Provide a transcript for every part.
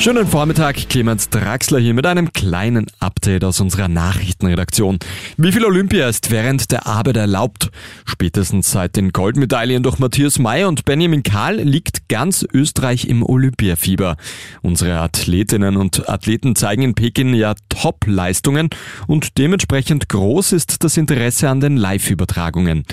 Schönen Vormittag, Clemens Draxler hier mit einem kleinen Update aus unserer Nachrichtenredaktion. Wie viel Olympia ist während der Arbeit erlaubt? Spätestens seit den Goldmedaillen durch Matthias May und Benjamin Kahl liegt ganz Österreich im Olympiafieber. Unsere Athletinnen und Athleten zeigen in Peking ja Top-Leistungen und dementsprechend groß ist das Interesse an den Live-Übertragungen.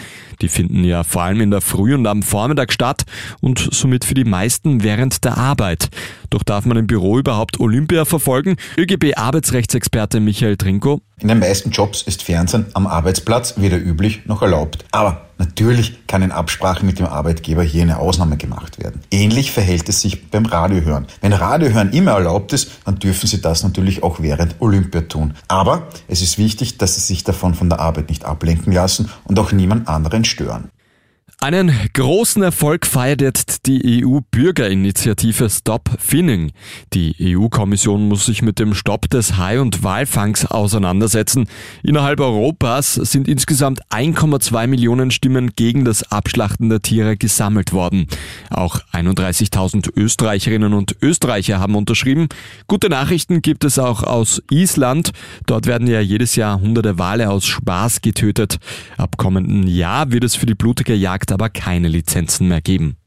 Die finden ja vor allem in der Früh und am Vormittag statt und somit für die meisten während der Arbeit. Doch darf man im Büro überhaupt Olympia verfolgen? ÖGB-Arbeitsrechtsexperte Michael Trinko. In den meisten Jobs ist Fernsehen am Arbeitsplatz weder üblich noch erlaubt. Aber natürlich kann in Absprache mit dem Arbeitgeber hier eine Ausnahme gemacht werden. Ähnlich verhält es sich beim Radiohören. Wenn Radiohören immer erlaubt ist, dann dürfen Sie das natürlich auch während Olympia tun. Aber es ist wichtig, dass Sie sich davon von der Arbeit nicht ablenken lassen und auch niemand anderen stören. Einen großen Erfolg feiert jetzt die EU-Bürgerinitiative Stop Finning. Die EU-Kommission muss sich mit dem Stopp des Hai- und Walfangs auseinandersetzen. Innerhalb Europas sind insgesamt 1,2 Millionen Stimmen gegen das Abschlachten der Tiere gesammelt worden. Auch 31.000 Österreicherinnen und Österreicher haben unterschrieben. Gute Nachrichten gibt es auch aus Island. Dort werden ja jedes Jahr hunderte Wale aus Spaß getötet. Ab kommenden Jahr wird es für die blutige Jagd Markt aber keine Lizenzen mehr geben.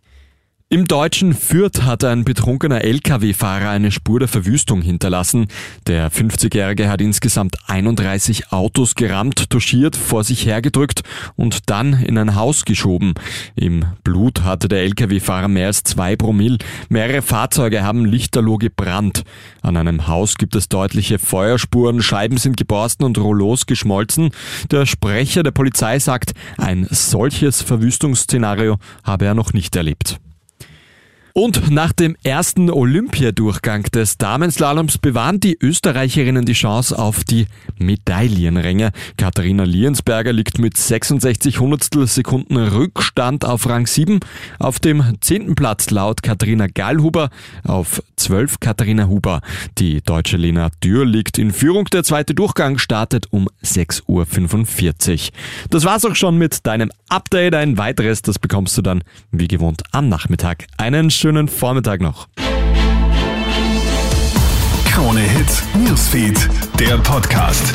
Im deutschen Fürth hat ein betrunkener Lkw-Fahrer eine Spur der Verwüstung hinterlassen. Der 50-Jährige hat insgesamt 31 Autos gerammt, touchiert, vor sich hergedrückt und dann in ein Haus geschoben. Im Blut hatte der Lkw-Fahrer mehr als zwei Promille. Mehrere Fahrzeuge haben lichterloh gebrannt. An einem Haus gibt es deutliche Feuerspuren, Scheiben sind geborsten und Rollos geschmolzen. Der Sprecher der Polizei sagt, ein solches Verwüstungsszenario habe er noch nicht erlebt. Und nach dem ersten Olympiadurchgang des Damenslaloms bewahren die Österreicherinnen die Chance auf die Medaillenränge. Katharina Liensberger liegt mit 66 Hundertstel Sekunden Rückstand auf Rang 7. Auf dem zehnten Platz laut Katharina Gallhuber auf 12 Katharina Huber. Die deutsche Lena Dürr liegt in Führung. Der zweite Durchgang startet um 6.45 Uhr. Das war's auch schon mit deinem Update. Ein weiteres, das bekommst du dann wie gewohnt am Nachmittag. Einen schönen schönen Vormittag noch. Krone Hits, Newsfeed, der Podcast.